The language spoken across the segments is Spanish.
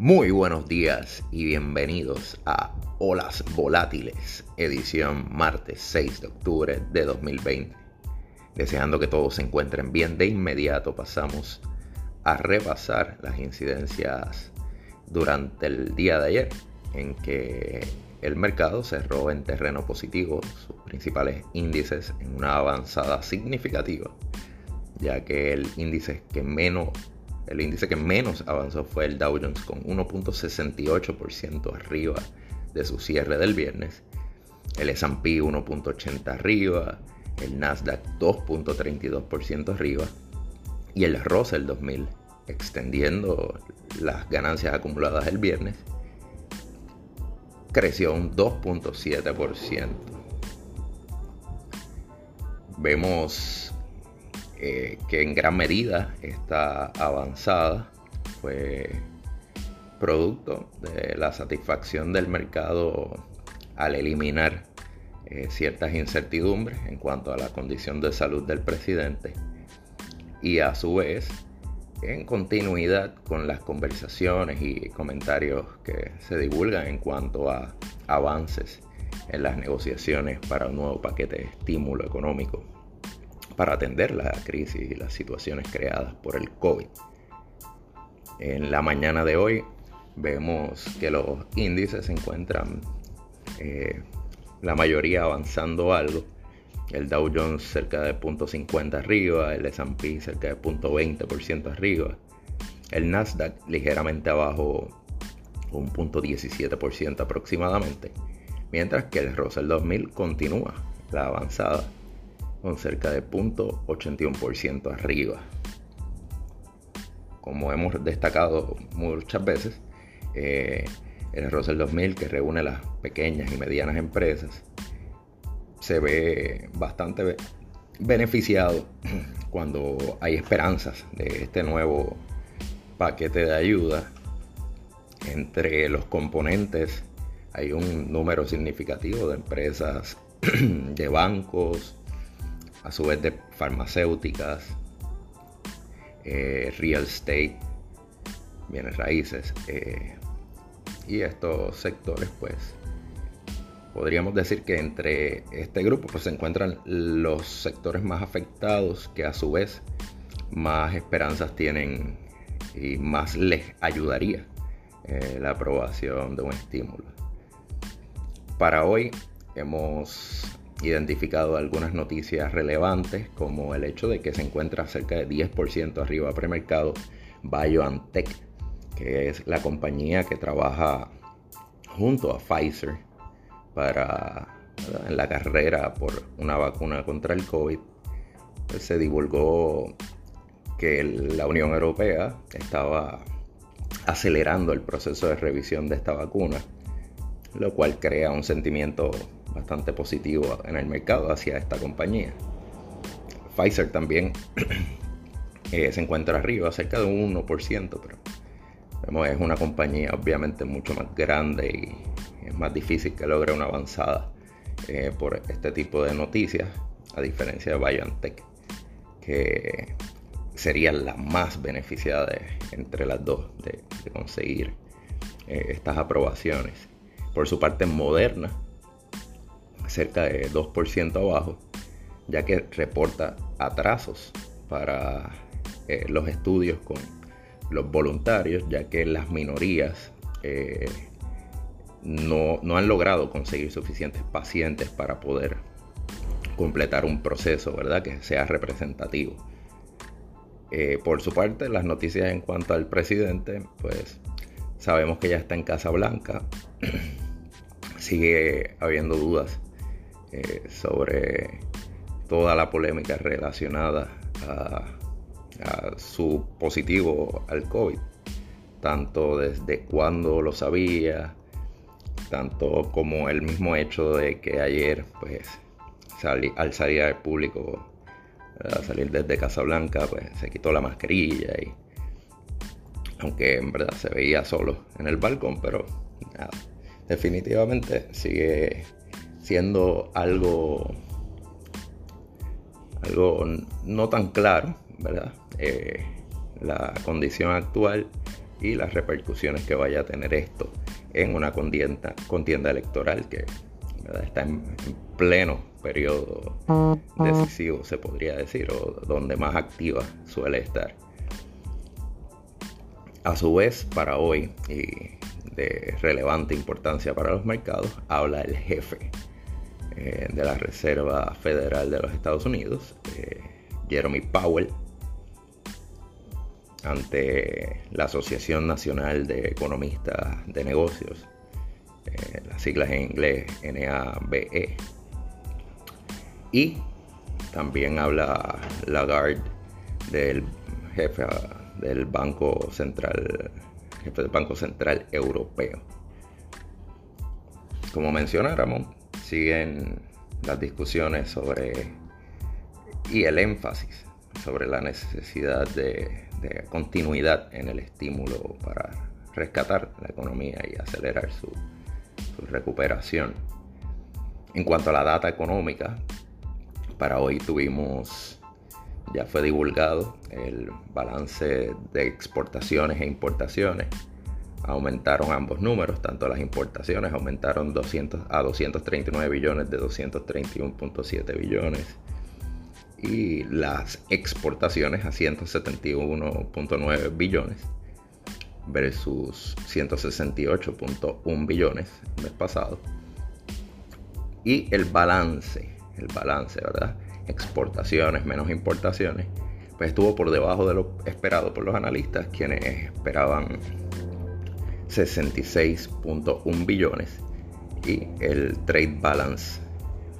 Muy buenos días y bienvenidos a Olas Volátiles, edición martes 6 de octubre de 2020. Deseando que todos se encuentren bien, de inmediato pasamos a repasar las incidencias durante el día de ayer, en que el mercado cerró en terreno positivo, sus principales índices en una avanzada significativa, ya que el índice que menos el índice que menos avanzó fue el Dow Jones con 1.68% arriba de su cierre del viernes, el S&P 1.80 arriba, el Nasdaq 2.32% arriba. Y el Russell 2000 extendiendo las ganancias acumuladas el viernes creció un 2.7%. Vemos eh, que en gran medida está avanzada, fue producto de la satisfacción del mercado al eliminar eh, ciertas incertidumbres en cuanto a la condición de salud del presidente y a su vez en continuidad con las conversaciones y comentarios que se divulgan en cuanto a avances en las negociaciones para un nuevo paquete de estímulo económico para atender la crisis y las situaciones creadas por el COVID. En la mañana de hoy vemos que los índices se encuentran eh, la mayoría avanzando algo. El Dow Jones cerca de 0.50 arriba, el S&P cerca de 0.20% arriba, el Nasdaq ligeramente abajo un 0.17% aproximadamente, mientras que el Russell 2000 continúa la avanzada con cerca de 0.81% arriba. Como hemos destacado muchas veces, eh, el Russell 2000 que reúne las pequeñas y medianas empresas se ve bastante beneficiado cuando hay esperanzas de este nuevo paquete de ayuda. Entre los componentes hay un número significativo de empresas de bancos, a su vez de farmacéuticas, eh, real estate, bienes raíces. Eh, y estos sectores, pues, podríamos decir que entre este grupo pues, se encuentran los sectores más afectados que a su vez más esperanzas tienen y más les ayudaría eh, la aprobación de un estímulo. Para hoy hemos identificado algunas noticias relevantes, como el hecho de que se encuentra cerca de 10% arriba premercado BioNTech, que es la compañía que trabaja junto a Pfizer para en la carrera por una vacuna contra el COVID. Pues se divulgó que la Unión Europea estaba acelerando el proceso de revisión de esta vacuna, lo cual crea un sentimiento bastante positivo en el mercado hacia esta compañía. Pfizer también eh, se encuentra arriba, cerca de un 1%, pero es una compañía obviamente mucho más grande y es más difícil que logre una avanzada eh, por este tipo de noticias, a diferencia de BioNTech, que sería la más beneficiada entre las dos de, conseguir eh, estas aprobaciones. Por su parte, Moderna cerca de 2% abajo, ya que reporta atrasos para eh, los estudios con los voluntarios, ya que las minorías eh, no, han logrado conseguir suficientes pacientes para poder completar un proceso, ¿verdad? Que sea representativo. Eh, por su parte, las noticias en cuanto al presidente, pues sabemos que ya está en Casa Blanca. Sigue habiendo dudas eh, sobre toda la polémica relacionada a, su positivo al COVID, tanto desde cuando lo sabía, tanto como el mismo hecho de que ayer, pues, al salir al público, a salir desde Casablanca, pues se quitó la mascarilla y aunque en verdad se veía solo en el balcón, pero definitivamente sigue siendo algo, algo no tan claro, ¿verdad? Eh, la condición actual y las repercusiones que vaya a tener esto en una contienda, contienda electoral que está en, pleno periodo decisivo, se podría decir, o donde más activa suele estar. A su vez, para hoy, y de relevante importancia para los mercados, habla el jefe eh, de la Reserva Federal de los Estados Unidos, eh, Jeremy Powell, ante la Asociación Nacional de Economistas de Negocios, eh, las siglas en inglés NABE. Y también habla Lagarde del jefe del Banco Central, jefe del Banco Central Europeo. Como mencionáramos, siguen las discusiones sobre y el énfasis sobre la necesidad de, continuidad en el estímulo para rescatar la economía y acelerar su, recuperación. En cuanto a la data económica, para hoy tuvimos, ya fue divulgado el balance de exportaciones e importaciones. Aumentaron ambos números, tanto las importaciones aumentaron 200 a 239 billones de 231.7 billones y las exportaciones a 171.9 billones versus 168.1 billones el mes pasado. Y el balance, el balance, ¿verdad? Exportaciones menos importaciones, pues estuvo por debajo de lo esperado por los analistas, quienes esperaban 66.1 billones y el trade balance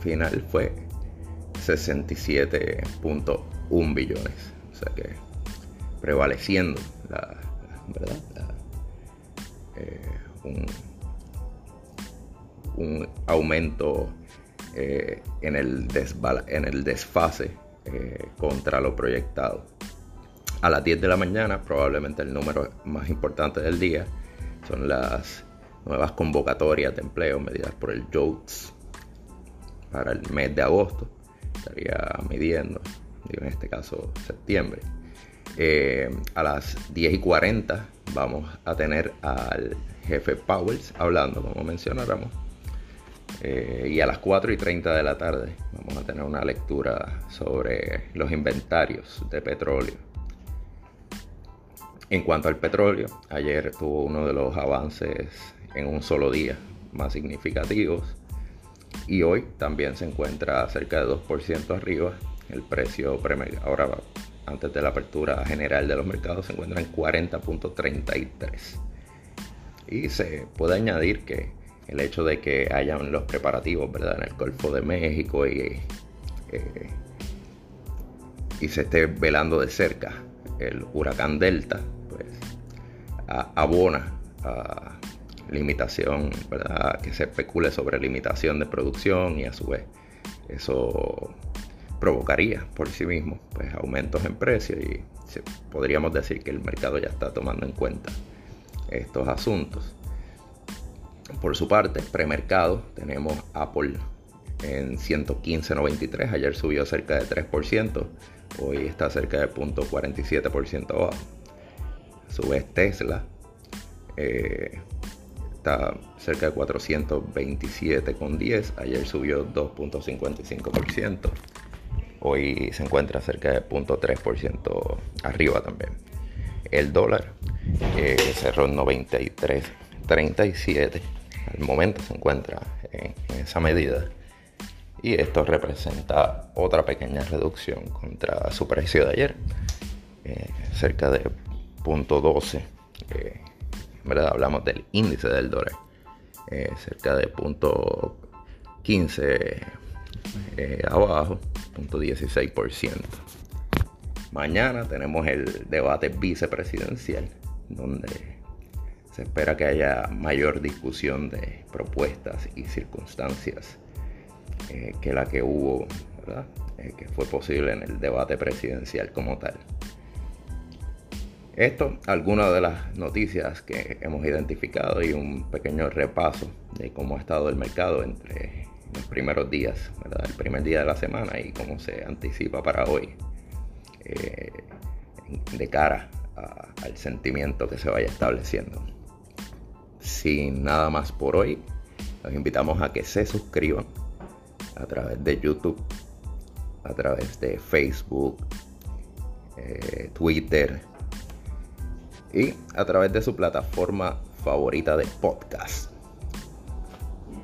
final fue 67.1 billones. O sea que prevaleciendo la, ¿verdad? Eh, un, aumento eh, en, el en el desfase eh, contra lo proyectado. A las 10 de la mañana, probablemente el número más importante del día son las nuevas convocatorias de empleo medidas por el JOTS para el mes de agosto. Estaría midiendo, en este caso septiembre. Eh, a las 10 y 40 vamos a tener al jefe Powells hablando, como mencionáramos. Eh, y a las 4 y 30 de la tarde vamos a tener una lectura sobre los inventarios de petróleo. En cuanto al petróleo, ayer tuvo uno de los avances en un solo día más significativos y hoy también se encuentra cerca de 2% arriba el precio ahora antes de la apertura general de los mercados se encuentra en 40.33. Y se puede añadir que el hecho de que hayan los preparativos ¿verdad? en el Golfo de México y, eh, y se esté velando de cerca el huracán Delta, abona a limitación, ¿verdad? que se especule sobre limitación de producción y a su vez eso provocaría por sí mismo pues, aumentos en precios y podríamos decir que el mercado ya está tomando en cuenta estos asuntos. Por su parte, premercado, tenemos Apple en 115.93, ayer subió cerca de 3%, hoy está cerca de 0.47% abajo. Su vez Tesla eh, está cerca de 427,10, ayer subió 2.55%. Hoy se encuentra cerca de 0.3% arriba también. El dólar eh, cerró en 93.37. Al momento se encuentra en, esa medida. Y esto representa otra pequeña reducción contra su precio de ayer. Eh, cerca de 0.12. Eh, ¿verdad? Hablamos del índice del dólar. Eh, cerca de 0.15 abajo 16%. Mañana tenemos el debate vicepresidencial, donde se espera que haya mayor discusión de propuestas y circunstancias eh, que la que hubo, eh, que fue posible en el debate presidencial como tal. Esto, algunas de las noticias que hemos identificado y un pequeño repaso de cómo ha estado el mercado entre los primeros días, el primer día de la semana y cómo se anticipa para hoy eh, de cara al sentimiento que se vaya estableciendo. Sin nada más por hoy, los invitamos a que se suscriban a través de YouTube, a través de Facebook, eh, Twitter y a través de su plataforma favorita de podcast.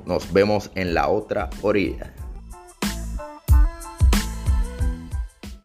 Nos vemos en la otra orilla.